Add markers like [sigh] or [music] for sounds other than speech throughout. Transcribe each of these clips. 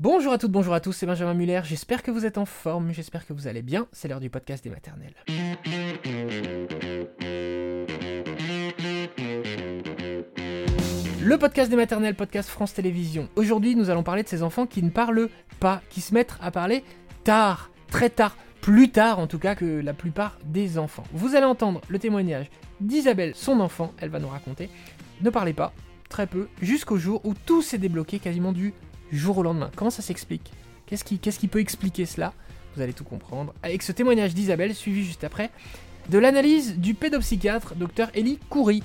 Bonjour à toutes, bonjour à tous, c'est Benjamin Muller, j'espère que vous êtes en forme, j'espère que vous allez bien, c'est l'heure du podcast des maternelles. Le podcast des maternelles, podcast France Télévisions. Aujourd'hui, nous allons parler de ces enfants qui ne parlent pas, qui se mettent à parler tard, très tard, plus tard en tout cas que la plupart des enfants. Vous allez entendre le témoignage d'Isabelle, son enfant, elle va nous raconter. Ne parlez pas, très peu, jusqu'au jour où tout s'est débloqué quasiment du jour au lendemain. Comment ça s'explique Qu'est-ce qui, qu'est-ce qui peut expliquer cela Vous allez tout comprendre avec ce témoignage d'Isabelle, suivi juste après de l'analyse du pédopsychiatre Dr Elie Coury.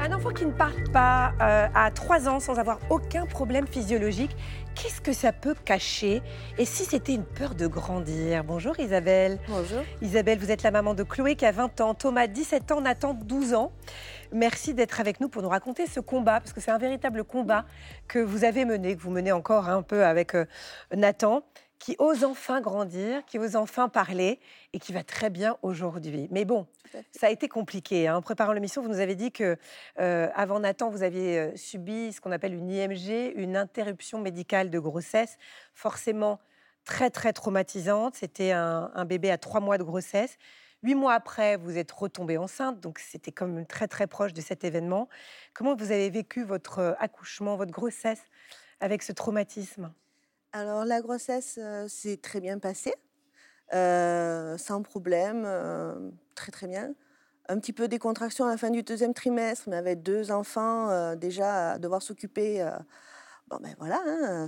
Un enfant qui ne parle pas euh, à 3 ans sans avoir aucun problème physiologique, qu'est-ce que ça peut cacher Et si c'était une peur de grandir? Bonjour Isabelle. Bonjour. Isabelle, vous êtes la maman de Chloé qui a 20 ans, Thomas 17 ans, Nathan 12 ans. Merci d'être avec nous pour nous raconter ce combat, parce que c'est un véritable combat que vous avez mené, que vous menez encore un peu avec euh, Nathan, qui ose enfin grandir, qui ose enfin parler et qui va très bien aujourd'hui. Mais bon, ça a été compliqué. hein. En préparant l'émission, vous nous avez dit que euh, avant Nathan, vous aviez euh, subi ce qu'on appelle une IMG, une interruption médicale de grossesse, forcément très très traumatisante. C'était un, un bébé à trois mois de grossesse. Huit mois après, vous êtes retombée enceinte, donc c'était quand même très très proche de cet événement. Comment vous avez vécu votre euh, accouchement, votre grossesse avec ce traumatisme? Alors la grossesse euh, s'est très bien passée, euh, sans problème, euh, très très bien. Un petit peu des contractions à la fin du deuxième trimestre, mais avec deux enfants euh, déjà à devoir s'occuper. euh, bon ben voilà, hein,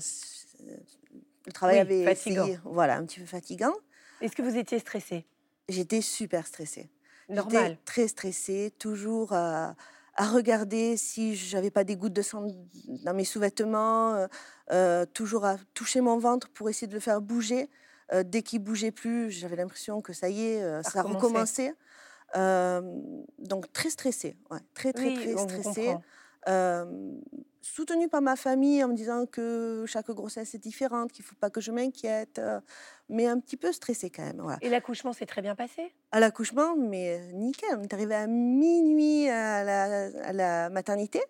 le travail Oui, avait fatigant. essayé- voilà, un petit peu fatigant. Est-ce que vous étiez stressée? J'étais super stressée. Normal. J'étais très stressée, toujours à regarder si j'avais pas des gouttes de sang dans mes sous-vêtements, euh, euh, toujours à toucher mon ventre pour essayer de le faire bouger. Euh, dès qu'il bougeait plus, j'avais l'impression que ça y est, euh, Ça ça recommençait. donc très stressée, ouais, très très Oui, très stressée. Soutenue par ma famille en me disant que chaque grossesse est différente, qu'il faut pas que je m'inquiète, mais un petit peu stressée quand même. Voilà Et l'accouchement s'est très bien passé? À l'accouchement, mais euh, nickel. On est arrivé à minuit à la, à la maternité.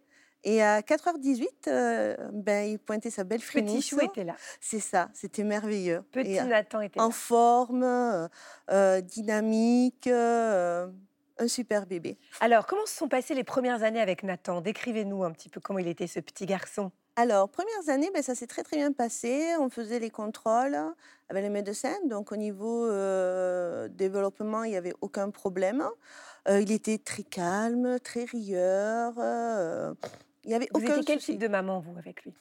Et à 4h18, euh, ben, il pointait sa belle Petit frimousse. chou était là. C'est ça, c'était merveilleux. Petit Et, euh, Nathan était en là. forme, euh, euh, dynamique, euh, un super bébé. Alors, comment se sont passées les premières années avec Nathan? Décrivez-nous un petit peu comment il était ce petit garçon. Alors, premières années, ben, ça s'est très très bien passé. On faisait les contrôles avec les médecins. Donc, au niveau euh, développement, il n'y avait aucun problème. Euh, il était très calme, très rieur. euh, il n'y avait Vous aucun étiez quel souci. type de maman, vous, avec lui?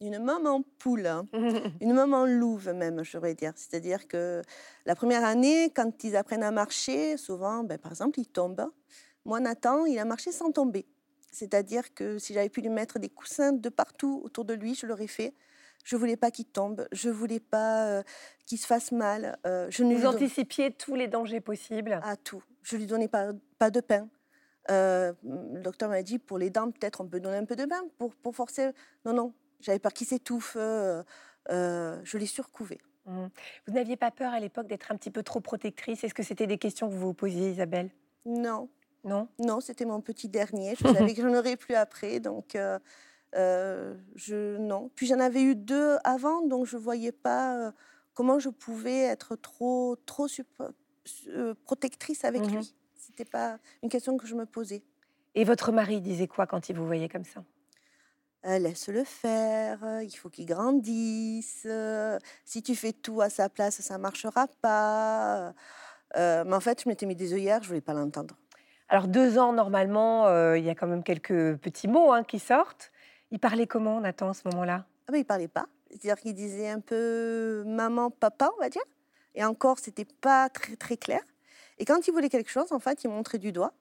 Une maman poule, hein. [laughs] une maman louve même, j'aurais dire. C'est-à-dire que la première année, quand ils apprennent à marcher, souvent, ben, par exemple, ils tombent. Moi, Nathan, il a marché sans tomber. C'est-à-dire que si j'avais pu lui mettre des coussins de partout autour de lui, je l'aurais fait. Je voulais pas qu'il tombe, je voulais pas euh, qu'il se fasse mal. euh, je ne lui Vous don- anticipiez tous les dangers possibles. à tout. Je lui donnais pas, pas de pain. Euh, le docteur m'a dit pour les dents, peut-être on peut donner un peu de pain pour, pour forcer. Non, non, j'avais peur qu'il s'étouffe. euh, euh, je l'ai surcouvé. Mhm. Vous n'aviez pas peur à l'époque d'être un petit peu trop protectrice? Est-ce que c'était des questions que vous vous posiez, Isabelle? Non, Non? Non, c'était mon petit dernier. Je [laughs] savais que j'en aurais plus après, donc euh, je non. Puis j'en avais eu deux avant, donc je voyais pas euh, comment je pouvais être trop trop euh, protectrice avec Mhm. lui. C'était pas une question que je me posais. Et votre mari disait quoi quand il vous voyait comme ça? Euh, laisse-le faire, euh, il faut qu'il grandisse. euh, si tu fais tout à sa place, ça marchera pas. Euh, mais en fait, je m'étais mis des œillères, je voulais pas l'entendre. Alors, deux ans, normalement, il y a quand même quelques petits mots hein, qui sortent. Il parlait comment, Nathan, à ce moment-là? Ah ben, il parlait pas. C'est-à-dire qu'il disait un peu maman, papa, on va dire. Et encore, c'était pas très très clair. Et quand il voulait quelque chose, en fait, il montrait du doigt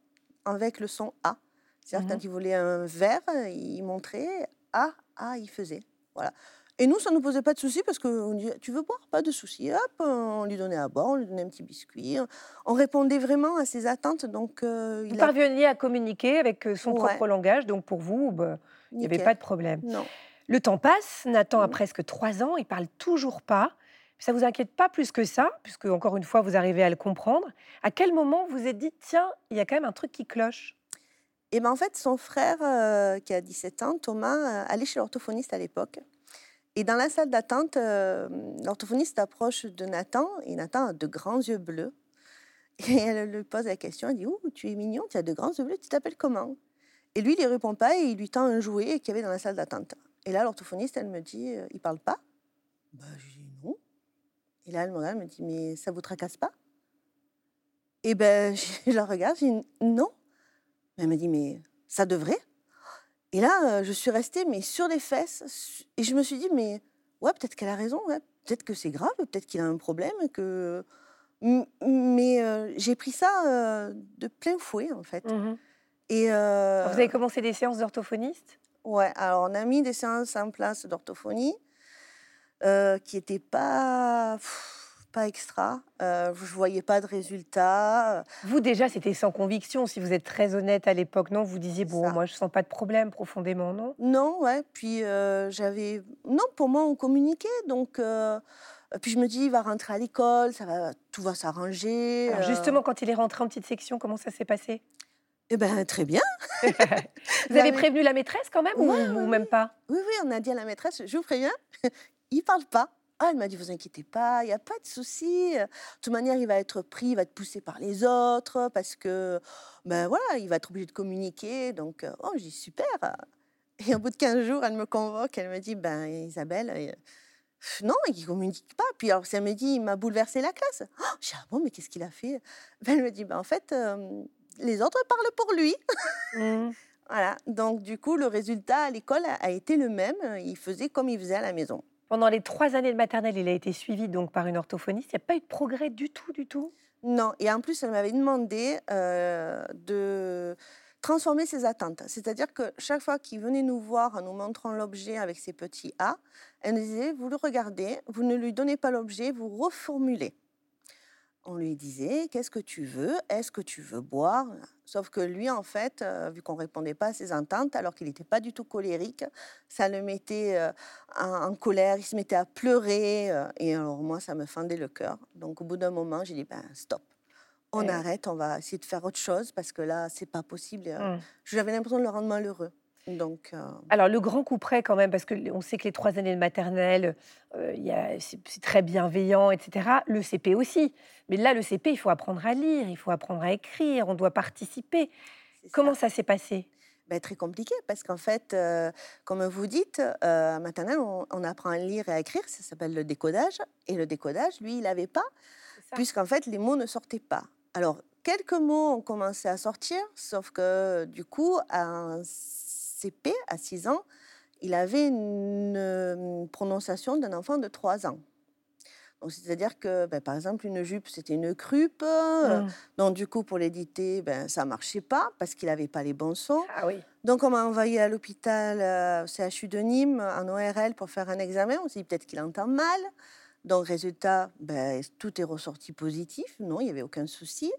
avec le son A. C'est-à-dire quand il voulait un verre, il montrait A, A, il faisait. Voilà. Et nous, ça ne nous posait pas de soucis parce qu'on disait Tu veux boire? Pas de soucis. Hop, on lui donnait à boire, on lui donnait un petit biscuit. On répondait vraiment à ses attentes. Donc, euh, Vous il a parveniez à communiquer avec euh, son Ouais. propre langage, donc pour vous, bah, il n'y avait pas de problème. Non. Le temps passe, Nathan a Mhm. presque trois ans, il parle toujours pas, Ça vous inquiète pas plus que ça, puisque encore une fois, vous arrivez à le comprendre. À quel moment vous vous êtes dit, tiens, il y a quand même un truc qui cloche Et ben en fait, son frère, euh, qui a 17 ans, Thomas, euh, allait chez l'orthophoniste à l'époque. Et dans la salle d'attente, euh, l'orthophoniste approche de Nathan, et Nathan a de grands yeux bleus. [laughs] Et elle lui pose la question, elle dit, oh, tu es mignon, tu as de grands yeux bleus, tu t'appelles comment? Et lui, il ne répond pas, et il lui tend un jouet qu'il y avait dans la salle d'attente. Et là, l'orthophoniste, elle me dit, il parle pas? Bah, Je dis non. Et là, elle me regarde, elle me dit, mais ça vous tracasse pas? Et ben, [laughs] je la regarde, je dis, non. Elle me dit, mais ça devrait et là, je suis restée mais sur les fesses et je me suis dit mais ouais peut-être qu'elle a raison, ouais. peut-être que c'est grave, peut-être qu'il a un problème, que mais j'ai pris ça de plein fouet en fait. Mmh et Vous avez commencé des séances d'orthophoniste Ouais, alors on a mis des séances en place d'orthophonie qui n'étaient pas pas extra. Euh, je voyais pas de résultats. Vous déjà, c'était sans conviction. Si vous êtes très honnête à l'époque, non? Vous disiez bon, moi je sens pas de problème profondément, non? Non, ouais. Puis j'avais non pour moi on communiquait donc. puis je me dis, il va rentrer à l'école, ça va, tout va s'arranger. Justement, quand il est rentré en petite section, comment ça s'est passé? Eh ben, très bien. [laughs] vous avez prévenu la maîtresse quand même ou, même pas? Oui, oui, on a dit à la maîtresse, je vous préviens, [laughs] il parle pas. Ah, elle m'a dit, vous inquiétez pas, il n'y a pas de souci. De toute manière, il va être pris, il va être poussé par les autres parce que, ben voilà, il va être obligé de communiquer. Donc, euh, oh, j'ai super. Et au bout de 15 jours, elle me convoque, elle me dit, ben Isabelle, euh, non, il ne communique pas. Puis alors, elle me dit, il m'a bouleversé la classe. Oh, je dis, ah bon, mais qu'est-ce qu'il a fait? Ben, Elle me dit, ben en fait, euh, les autres parlent pour lui. Mmh. [laughs] Voilà, donc du coup, le résultat à l'école a été le même. Il faisait comme il faisait à la maison. Pendant les trois années de maternelle, il a été suivi donc par une orthophoniste. Il n'y a pas eu de progrès du tout, du tout? Non, et en plus, elle m'avait demandé euh, de transformer ses attentes. C'est-à-dire que chaque fois qu'il venait nous voir en nous montrant l'objet avec ses petits A, elle nous disait, vous le regardez, vous ne lui donnez pas l'objet, vous reformulez on lui disait qu'est-ce que tu veux? Est-ce que tu veux boire? Sauf que lui, en fait, euh, vu qu'on répondait pas à ses ententes, alors qu'il n'était pas du tout colérique, ça le mettait euh, en, colère, il se mettait à pleurer. Euh, et alors moi, ça me fendait le cœur. Donc au bout d'un moment, j'ai dit ben stop, on arrête, on va essayer de faire autre chose parce que là, c'est pas possible. Mmh. J'avais l'impression de le rendre malheureux. Donc, euh, Alors, le grand coup près, quand même, parce qu'on sait que les trois années de maternelle, euh, c'est très bienveillant, etc. Le CP aussi. Mais là, le CP, il faut apprendre à lire, il faut apprendre à écrire, on doit participer. Comment ça, s'est passé? Ben, très compliqué parce qu'en fait, euh, comme vous dites, à maternelle, on, apprend à lire et à écrire, ça s'appelle le décodage. Et le décodage, lui, il n'avait pas, puisqu'en fait, les mots ne sortaient pas. Alors, quelques mots ont commencé à sortir, sauf que du coup, à CP, à 6 ans, il avait une prononciation d'un enfant de 3 ans. C'est-à-dire que, ben, par exemple, une jupe, c'était une crupe. Euh, mmh. Donc, du coup, pour l'éditer, ben, ça ne marchait pas parce qu'il n'avait pas les bons sons. Ah oui. Donc, on m'a envoyé à l'hôpital euh, CHU de Nîmes, en ORL, pour faire un examen. On s'est dit peut-être qu'il entend mal. Donc, résultat, ben, tout est ressorti positif. Non, il n'y avait aucun souci.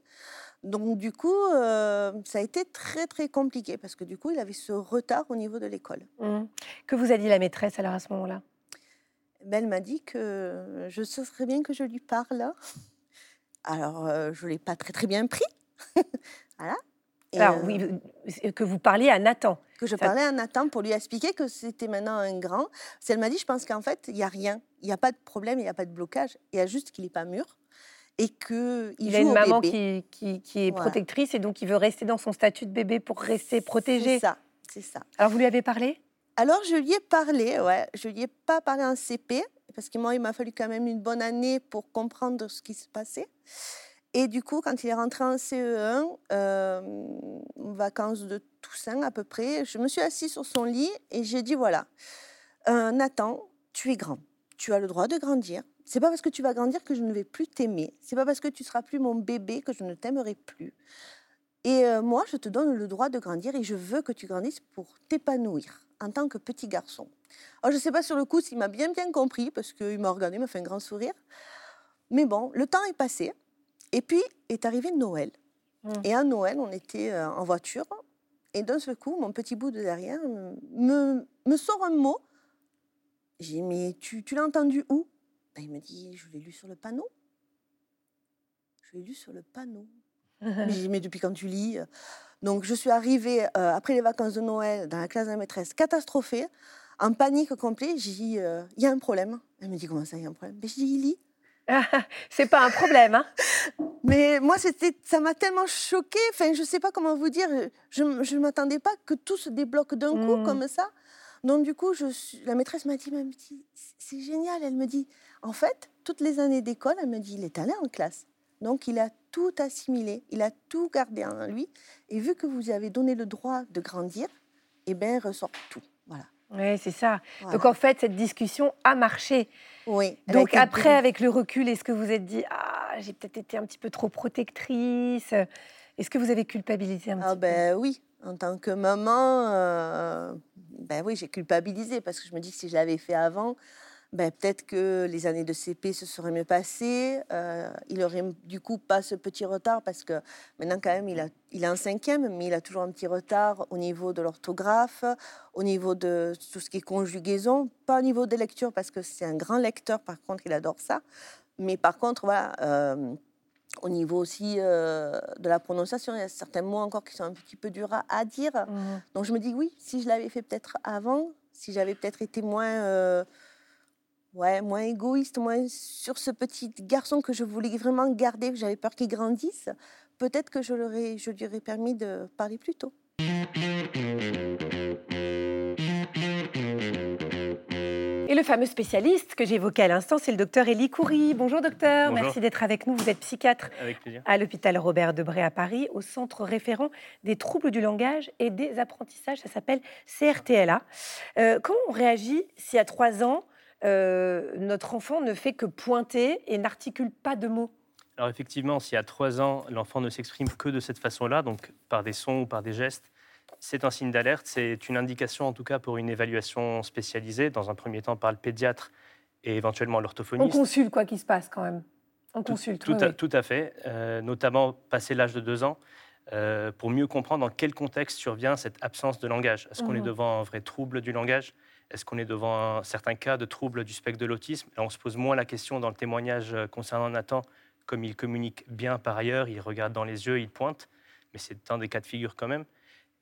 Donc du coup, euh, ça a été très très compliqué parce que du coup, il avait ce retard au niveau de l'école. Mmh. Que vous a dit la maîtresse alors à ce moment-là? Ben, Elle m'a dit que je serais bien que je lui parle. [laughs] Alors, euh, je ne l'ai pas très très bien pris. [laughs] voilà. alors oui, euh, que vous parliez à Nathan. Que je parlais à Nathan pour lui expliquer que c'était maintenant un grand. Elle m'a dit, je pense qu'en fait, il n'y a rien. Il n'y a pas de problème, il n'y a pas de blocage. Il y a juste qu'il n'est pas mûr et que il, a une maman qui, qui, est protectrice et donc il veut rester dans son statut de bébé pour rester protégé. C'est ça, c'est ça. Alors vous lui avez parlé? Alors je lui ai parlé, ouais. Je lui ai pas parlé en CP parce que moi il m'a fallu quand même une bonne année pour comprendre ce qui se passait. Et du coup, quand il est rentré en CE1, euh, vacances de Toussaint à peu près, je me suis assise sur son lit et j'ai dit voilà, euh, Nathan, tu es grand, tu as le droit de grandir, c'est pas parce que tu vas grandir que je ne vais plus t'aimer. C'est pas parce que tu seras plus mon bébé que je ne t'aimerai plus. Et euh, moi, je te donne le droit de grandir et je veux que tu grandisses pour t'épanouir en tant que petit garçon. Alors, je ne sais pas sur le coup s'il m'a bien bien compris parce qu'il m'a regardé, il m'a fait un grand sourire. Mais bon, le temps est passé. Et puis est arrivé Noël. Mmh. Et à Noël, on était euh, en voiture. Et d'un seul coup, mon petit bout de derrière me, me sort un mot. J'ai dit, mais tu, tu l'as entendu où? Ben, il me dit, je l'ai lu sur le panneau. Je l'ai lu sur le panneau. [laughs] Mais j'ai dit, mais depuis quand tu lis Donc, je suis arrivée euh, après les vacances de Noël dans la classe de la maîtresse, catastrophée, en panique complète. J'ai dit, euh, il y a un problème. Elle me dit, comment ça, il y a un problème? Mais j'ai dit, il lit. c'est pas un problème, hein [laughs] Mais moi, c'était, ça m'a tellement choquée. Enfin, je sais pas comment vous dire. Je ne m'attendais pas que tout se débloque d'un coup Mmh. comme ça. Donc, du coup, je suis- la maîtresse m'a dit, c'est génial. Elle me dit, en fait, toutes les années d'école, elle me dit, il est allé en classe. Donc, il a tout assimilé, il a tout gardé en lui. Et vu que vous lui avez donné le droit de grandir, eh bien, il ressort tout. Voilà. Oui, c'est ça. Voilà. Donc en fait, cette discussion a marché. oui. Donc après, avec le recul, est-ce que vous êtes dit ah j'ai peut-être été un petit peu trop protectrice? Est-ce que vous avez culpabilisé un Ah petit ben oui, en tant que maman, euh, ben oui, j'ai culpabilisé parce que je me dis que si je l'avais fait avant, ben peut-être que les années de CP se seraient mieux passées. euh, il aurait du coup pas ce petit retard parce que maintenant quand même il, a, il est en cinquième, mais il a toujours un petit retard au niveau de l'orthographe, au niveau de tout ce qui est conjugaison, pas au niveau des lectures parce que c'est un grand lecteur, par contre il adore ça. Mais par contre, voilà, euh, au niveau aussi euh, de la prononciation, il y a certains mots encore qui sont un petit peu durs à, à dire. Mhm. Donc je me dis oui, si je l'avais fait peut-être avant, si j'avais peut-être été moins, euh, ouais, moins égoïste, moins sur ce petit garçon que je voulais vraiment garder, que j'avais peur qu'il grandisse, peut-être que je, je lui aurais permis de parler plus tôt. Et le fameux spécialiste que j'évoquais à l'instant, c'est le docteur Élie Coury. Bonjour docteur, Bonjour. merci d'être avec nous. Vous êtes psychiatre à l'hôpital Robert Debré à Paris, au centre référent des troubles du langage et des apprentissages. Ça s'appelle CRTLA. Euh, comment on réagit si à trois ans, euh, notre enfant ne fait que pointer et n'articule pas de mots? Alors effectivement, si à 3 ans, l'enfant ne s'exprime que de cette façon-là, donc par des sons ou par des gestes, c'est un signe d'alerte, c'est une indication en tout cas pour une évaluation spécialisée, dans un premier temps par le pédiatre et éventuellement On l'orthophoniste. consulte quoi qu'il se passe quand même. On Tout- consulte. Tout, oui, à, tout à fait, euh, notamment passé l'âge de 2 ans, euh, pour mieux comprendre dans quel contexte survient cette absence de langage. Est-ce qu'on est Mhm. devant un vrai trouble du langage? Est-ce qu'on est devant un certain cas de trouble du spectre de l'autisme? Là, on se pose moins la question dans le témoignage euh, concernant Nathan, comme il communique bien par ailleurs, il regarde dans les yeux, il pointe, mais c'est un des cas de figure quand même.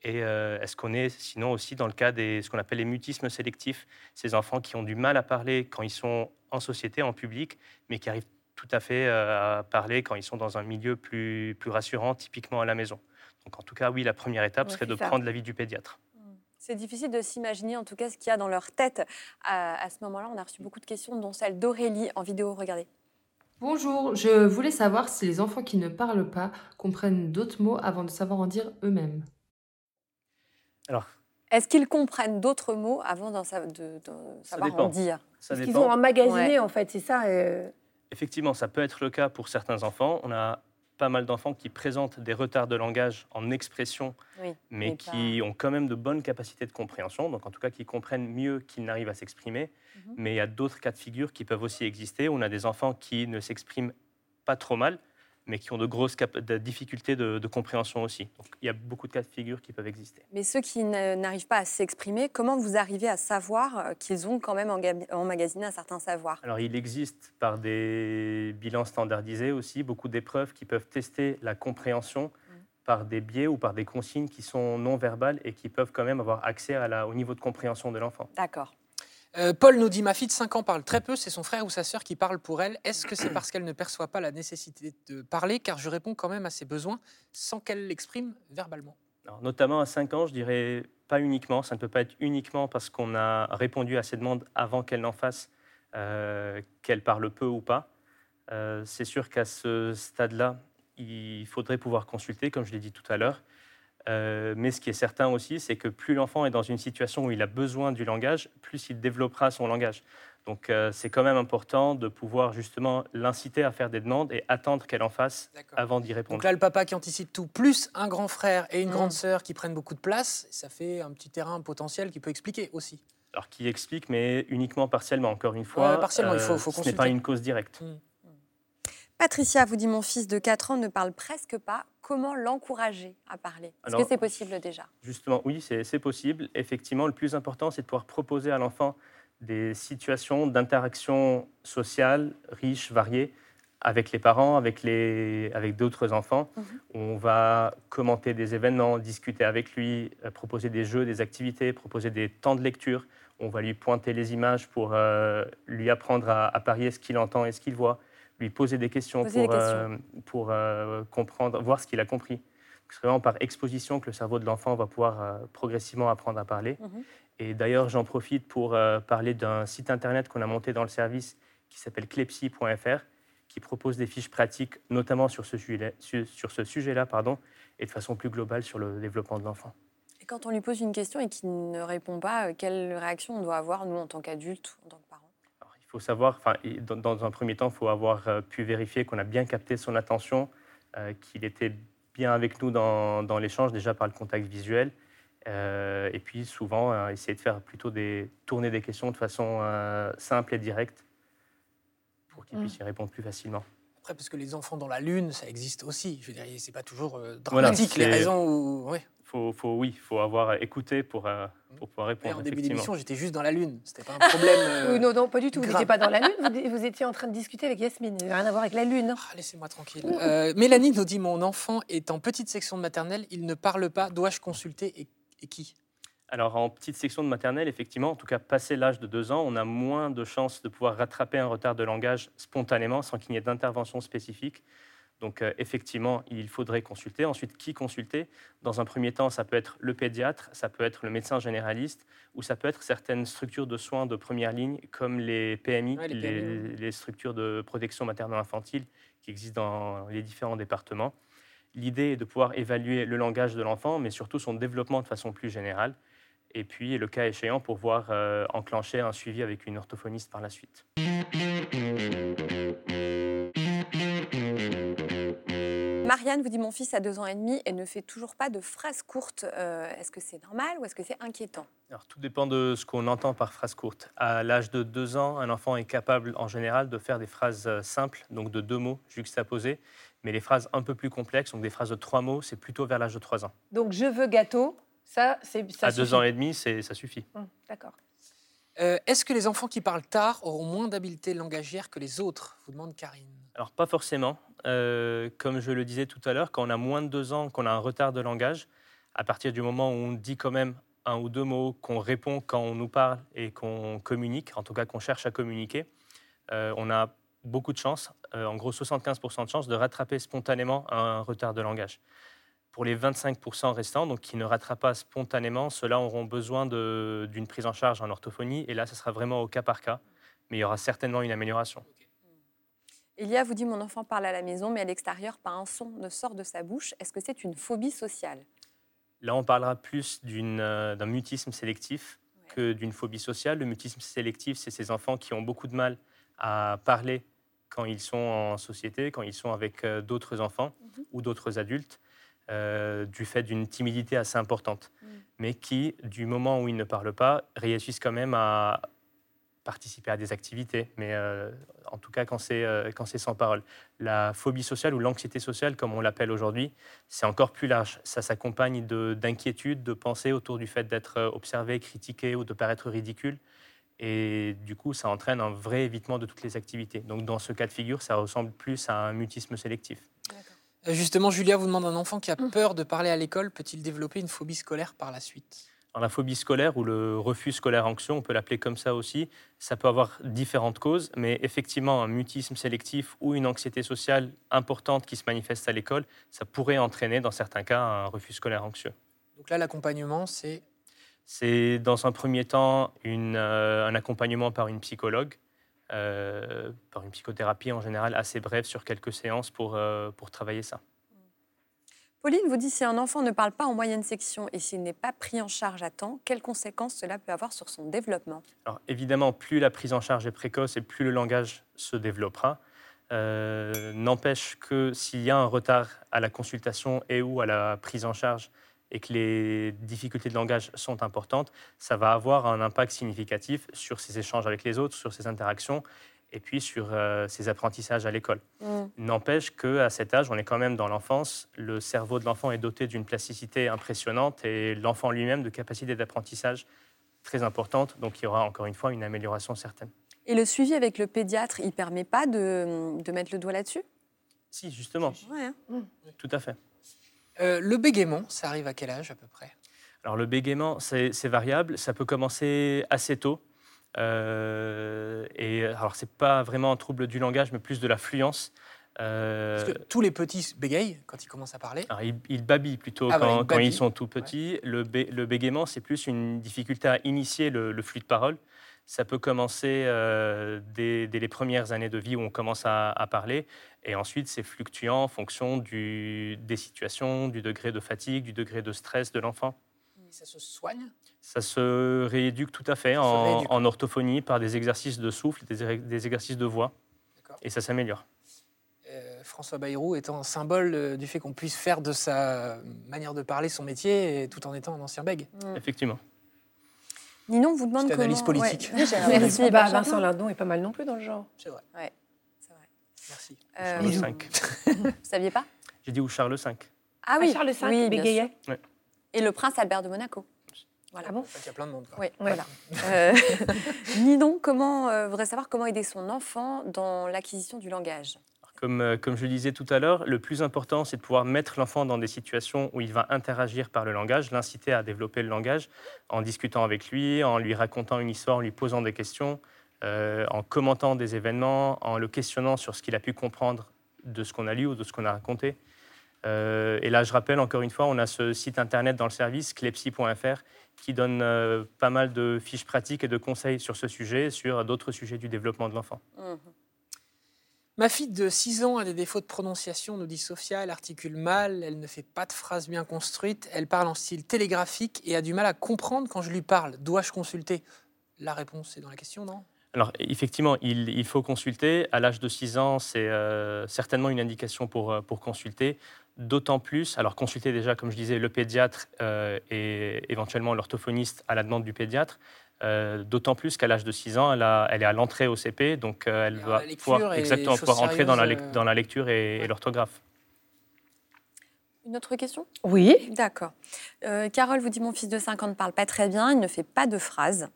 Et euh, est-ce qu'on est sinon aussi dans le cas des ce qu'on appelle les mutismes sélectifs, ces enfants qui ont du mal à parler quand ils sont en société, en public, mais qui arrivent tout à fait euh, à parler quand ils sont dans un milieu plus, plus rassurant, typiquement à la maison. Donc en tout cas, oui, la première étape serait de ça. prendre l'avis du pédiatre. C'est difficile de s'imaginer en tout cas ce qu'il y a dans leur tête à, à ce moment-là. On a reçu beaucoup de questions, dont celle d'Aurélie en vidéo. Regardez. Bonjour, je voulais savoir si les enfants qui ne parlent pas comprennent d'autres mots avant de savoir en dire eux-mêmes. Alors, Est-ce qu'ils comprennent d'autres mots avant d'en sa- de, de savoir dépend. en dire? Ça Parce qu'ils dépend. ont emmagasiné en fait, c'est ça. euh, Effectivement, ça peut être le cas pour certains enfants. On a pas mal d'enfants qui présentent des retards de langage en expression, Oui, mais, mais qui ont quand même de bonnes capacités de compréhension, donc en tout cas qui comprennent mieux qu'ils n'arrivent à s'exprimer. Mhm. Mais il y a d'autres cas de figure qui peuvent aussi exister. On a des enfants qui ne s'expriment pas trop mal, mais qui ont de grosses de difficultés de, de compréhension aussi. Donc il y a beaucoup de cas de figure qui peuvent exister. Mais ceux qui n'arrivent pas à s'exprimer, comment vous arrivez à savoir euh, qu'ils ont quand même emmagasiné un certain savoir? Alors, il existe par des bilans standardisés aussi beaucoup d'épreuves qui peuvent tester la compréhension par des biais ou par des consignes qui sont non verbales et qui peuvent quand même avoir accès à la- au niveau de compréhension de l'enfant. D'accord. Euh, Paul nous dit Ma fille de 5 ans parle très peu, c'est son frère ou sa sœur qui parle pour elle. Est-ce que c'est parce qu'elle ne perçoit pas la nécessité de parler? Car je réponds quand même à ses besoins sans qu'elle l'exprime verbalement. Notamment à 5 ans, je dirais pas uniquement, ça ne peut pas être uniquement parce qu'on a répondu à ces demandes avant qu'elle n'en fasse, euh, qu'elle parle peu ou pas. Euh, c'est sûr qu'à ce stade-là, il faudrait pouvoir consulter, comme je l'ai dit tout à l'heure. Euh, mais ce qui est certain aussi, c'est que plus l'enfant est dans une situation où il a besoin du langage, plus il développera son langage. Donc euh, c'est quand même important de pouvoir justement l'inciter à faire des demandes et attendre qu'elle en fasse avant d'y répondre. Donc là, le papa qui anticipe tout, plus un grand frère et une Mm. grande sœur qui prennent beaucoup de place, ça fait un petit terrain potentiel qui peut expliquer aussi. Alors qui explique, mais uniquement partiellement. Encore une fois, Ouais, partiellement, il faut- faut ce n'est pas une cause directe. Patricia vous dit Mon fils de 4 ans ne parle presque pas. Comment l'encourager à parler? Est-ce que c'est possible déjà? Justement, oui, c'est possible. Effectivement, le plus important, c'est de pouvoir proposer à l'enfant des situations d'interaction sociale riches, variées, avec les parents, avec, les, avec d'autres enfants. Mhm. On va commenter des événements, discuter avec lui, euh, proposer des jeux, des activités, proposer des temps de lecture. On va lui pointer les images pour euh, lui apprendre à, à parier ce qu'il entend et ce qu'il voit, lui poser des questions Poser des pour, questions. euh, pour euh, comprendre, voir ce qu'il a compris. C'est vraiment par exposition que le cerveau de l'enfant va pouvoir euh, progressivement apprendre à parler. Mhm. Et d'ailleurs, j'en profite pour euh, parler d'un site internet qu'on a monté dans le service qui s'appelle clepsy.fr, qui propose des fiches pratiques, notamment sur ce sujet-là, sur ce pardon, et de façon plus globale sur le développement de l'enfant. Et quand on lui pose une question et qu'il ne répond pas, quelle réaction on doit avoir, nous, en tant qu'adultes, en tant que faut savoir, dans, dans un premier temps, il faut avoir euh, pu vérifier qu'on a bien capté son attention, euh, qu'il était bien avec nous dans, dans l'échange, déjà par le contact visuel. Euh, et puis souvent, euh, essayer de faire plutôt des, tourner des questions de façon euh, simple et directe pour qu'il Mm. puisse y répondre plus facilement. Après, parce que les enfants dans la Lune, ça existe aussi. Je veux dire, c'est pas toujours euh, Voilà, dramatique les raisons où. Ouais. Faut, faut, oui, il faut avoir écouté pour, euh, pour pouvoir Et répondre. en début effectivement. d'émission, j'étais juste dans la Lune. C'était pas un problème. [laughs] euh, non, non, pas du tout. Vous n'étiez pas dans la Lune, vous, vous étiez en train de discuter avec Yasmine. Il n'y avait rien à voir avec la Lune. Ah, Laissez-moi tranquille. Euh, Mélanie nous dit Mon enfant est en petite section de maternelle, il ne parle pas. Dois-je consulter et, et qui? Alors, en petite section de maternelle, effectivement, en tout cas, passé l'âge de deux ans, on a moins de chances de pouvoir rattraper un retard de langage spontanément sans qu'il n'y ait d'intervention spécifique. Donc, euh, effectivement, il faudrait consulter. Ensuite, qui consulter? Dans un premier temps, ça peut être le pédiatre, ça peut être le médecin généraliste, ou ça peut être certaines structures de soins de première ligne, comme les PMI, Ouais, les les structures de protection maternelle-infantile qui existent dans les différents départements. L'idée est de pouvoir évaluer le langage de l'enfant, mais surtout son développement de façon plus générale. Et puis, le cas échéant, pouvoir euh, enclencher un suivi avec une orthophoniste par la suite. Marianne vous dit Mon fils a deux ans et demi et ne fait toujours pas de phrases courtes. Euh, est-ce que c'est normal ou est-ce que c'est inquiétant? Alors, tout dépend de ce qu'on entend par phrase courte. À l'âge de deux ans, un enfant est capable en général de faire des phrases euh, simples, donc de deux mots juxtaposés. Mais les phrases un peu plus complexes, donc des phrases de trois mots, c'est plutôt vers l'âge de trois ans. Donc, je veux gâteau. Ça, c'est ça à deux ans et demi, c'est- ça suffit. Hum, D'accord. Euh, Est-ce que les enfants qui parlent tard auront moins d'habileté langagière que les autres? Vous demande Karine. Alors, pas forcément. Euh, comme je le disais tout à l'heure, quand on a moins de deux ans, qu'on a un retard de langage, à partir du moment où on dit quand même un ou deux mots, qu'on répond quand on nous parle et qu'on communique, en tout cas qu'on cherche à communiquer, euh, on a beaucoup de chances, euh, en gros 75% de chances, de rattraper spontanément un retard de langage. Pour les 25% restants, donc qui ne rattrapent pas spontanément, ceux-là auront besoin d'une prise en charge en orthophonie, et là, ce sera vraiment au cas par cas, mais il y aura certainement une amélioration. Elia vous dit Mon enfant parle à la maison, mais à l'extérieur, pas un son ne sort de sa bouche. Est-ce que c'est une phobie sociale? Là, on parlera plus euh, d'un mutisme sélectif que d'une phobie sociale. Le mutisme sélectif, c'est ces enfants qui ont beaucoup de mal à parler quand ils sont en société, quand ils sont avec euh, d'autres enfants ou d'autres adultes, euh, du fait d'une timidité assez importante, Mm. mais qui, du moment où ils ne parlent pas, réussissent quand même à participer à des activités, mais euh, en tout cas quand c'est euh, quand c'est sans parole. La phobie sociale ou l'anxiété sociale, comme on l'appelle aujourd'hui, c'est encore plus large. Ça s'accompagne de- d'inquiétudes, de, pensées autour du fait d'être observé, critiqué ou de paraître ridicule. Et du coup, ça entraîne un vrai évitement de toutes les activités. Donc dans ce cas de figure, ça ressemble plus à un mutisme sélectif. Justement, Julia vous demande un enfant qui a Hum. peur de parler à l'école peut-il développer une phobie scolaire par la suite? Alors, la phobie scolaire ou le refus scolaire anxieux, on peut l'appeler comme ça aussi, ça peut avoir différentes causes, mais effectivement, un mutisme sélectif ou une anxiété sociale importante qui se manifeste à l'école, ça pourrait entraîner dans certains cas un refus scolaire anxieux. Donc là, l'accompagnement, c'est C'est dans un premier temps une, euh, un accompagnement par une psychologue, euh, par une psychothérapie en général assez brève sur quelques séances pour, euh, pour travailler ça. Pauline vous dit Si un enfant ne parle pas en moyenne section et s'il n'est pas pris en charge à temps, quelles conséquences cela peut avoir sur son développement? Alors évidemment, plus la prise en charge est précoce et plus le langage se développera. Euh, N'empêche que s'il y a un retard à la consultation et ou à la prise en charge et que les difficultés de langage sont importantes, ça va avoir un impact significatif sur ses échanges avec les autres, sur ses interactions et puis sur euh, ses apprentissages à l'école. Mm. N'empêche qu'à cet âge, on est quand même dans l'enfance, le cerveau de l'enfant est doté d'une plasticité impressionnante et l'enfant lui-même de capacités d'apprentissage très importante. Donc il y aura encore une fois une amélioration certaine. Et le suivi avec le pédiatre, il permet pas de, de mettre le doigt là-dessus? Si, justement, Ouais, hein. tout à fait. Euh, le bégaiement, ça arrive à quel âge à peu près? Alors le bégaiement, c'est variable, ça peut commencer assez tôt. Euh, et alors c'est pas vraiment un trouble du langage, mais plus de la fluence. Euh, Parce que tous les petits bégayent quand ils commencent à parler. alors, ils, ils babillent plutôt Ah quand, ils quand babillent. ils sont tout petits. Le, bé- le bégaiement, c'est plus une difficulté à initier le, le flux de parole. Ça peut commencer euh, dès, dès les premières années de vie où on commence à, à parler. Et ensuite, c'est fluctuant en fonction du, des situations, du degré de fatigue, du degré de stress de l'enfant. Ça se soigne? Ça se rééduque tout à fait en, orthophonie par des exercices de souffle, des, er- des exercices de voix. Et ça s'améliore. Euh, François Bayrou étant un symbole euh, du fait qu'on puisse faire de sa manière de parler son métier tout en étant un ancien bègue. Mm. Effectivement. Ninon vous demande comment... analyse politique. Ouais. Merci. [laughs] Bah. Vincent Lindon est pas mal non plus dans le genre. C'est vrai. C'est vrai. Merci. Euh, Charles. V. [laughs] vous saviez pas? J'ai dit ou Charles V. Ah oui, Charles V oui, bégayait. Et le prince Albert de Monaco. Voilà. Ah bon? En fait, Il y a plein de monde. quoi. Oui, Ouais. voilà. [laughs] Euh, Ninon, comment euh, voudrait savoir comment aider son enfant dans l'acquisition du langage? Comme, euh, comme je le disais tout à l'heure, le plus important, c'est de pouvoir mettre l'enfant dans des situations où il va interagir par le langage, l'inciter à développer le langage, en discutant avec lui, en lui racontant une histoire, en lui posant des questions, euh, en commentant des événements, en le questionnant sur ce qu'il a pu comprendre de ce qu'on a lu ou de ce qu'on a raconté. Euh, et là, je rappelle encore une fois, on a ce site internet dans le service, clepsy.fr, qui donne pas mal de fiches pratiques et de conseils sur ce sujet, sur d'autres sujets du développement de l'enfant. Mhm. Ma fille de 6 ans a des défauts de prononciation, nous dit Sophia. Elle articule mal, elle ne fait pas de phrases bien construites, elle parle en style télégraphique et a du mal à comprendre quand je lui parle. Dois-je consulter? La réponse est dans la question, non? Alors, effectivement, il, faut consulter. À l'âge de 6 ans, c'est euh, certainement une indication pour, euh, pour consulter. D'autant plus, alors consulter déjà, comme je disais, le pédiatre euh, et éventuellement l'orthophoniste à la demande du pédiatre. Euh, D'autant plus qu'à l'âge de 6 ans, elle, a- elle est à l'entrée au CP, donc euh, elle va pouvoir, exactement, pouvoir entrer dans la, euh, dans la lecture et, l'orthographe. Une autre question? Oui. D'accord. Euh, Carole vous dit Mon fils de 5 ans ne parle pas très bien, il ne fait pas de phrases.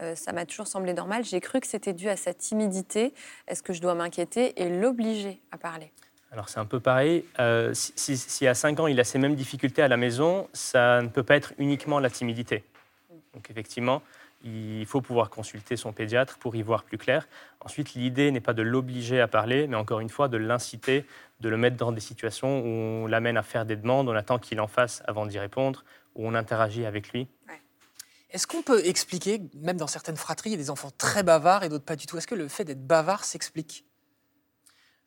Euh, ça m'a toujours semblé normal. J'ai cru que c'était dû à sa timidité. Est-ce que je dois m'inquiéter et l'obliger à parler? Alors c'est un peu pareil. Euh, si, si- si à 5 ans il a ces mêmes difficultés à la maison, ça ne peut pas être uniquement la timidité. Donc effectivement, il faut pouvoir consulter son pédiatre pour y voir plus clair. Ensuite, l'idée n'est pas de l'obliger à parler, mais encore une fois de l'inciter, de le mettre dans des situations où on l'amène à faire des demandes, on attend qu'il en fasse avant d'y répondre, où on interagit avec lui. Est-ce qu'on peut expliquer, même dans certaines fratries, il y a des enfants très bavards et d'autres pas du tout Est-ce que le fait d'être bavard s'explique?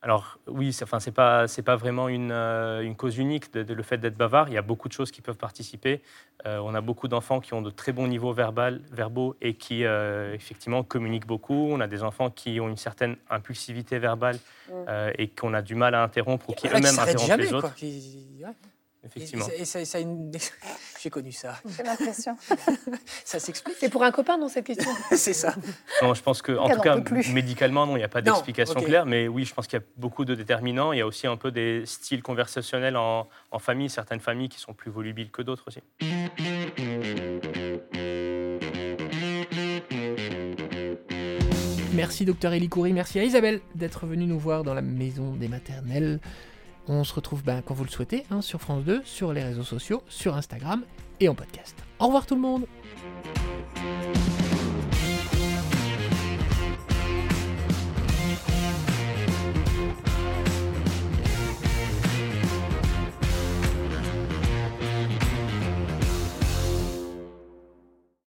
Alors oui, c'est enfin, pas, pas vraiment une, euh, une cause unique de, de le fait d'être bavard. Il y a beaucoup de choses qui peuvent participer. Euh, on a beaucoup d'enfants qui ont de très bons niveaux verbal, verbaux et qui euh, effectivement communiquent beaucoup. On a des enfants qui ont une certaine impulsivité verbale Mm. et qu'on a du mal à interrompre ou qui qui eux-mêmes interrompent jamais, les autres. Et- Effectivement. Et, ça- et ça a une- [laughs] J'ai connu ça. J'ai l'impression. [laughs] Ça s'explique C'est pour un copain, non, cette question [laughs] C'est ça. Non, je pense que, en tout cas, médicalement, non, il n'y a pas d'explication claire. Mais oui, je pense qu'il y a beaucoup de déterminants. Il y a aussi un peu des styles conversationnels en, en famille, certaines familles qui sont plus volubiles que d'autres aussi. Merci docteur Elie Coury, merci à Isabelle d'être venue nous voir dans la maison des maternelles. On se retrouve ben, quand vous le souhaitez hein, sur France 2, sur les réseaux sociaux, sur Instagram et en podcast. Au revoir tout le monde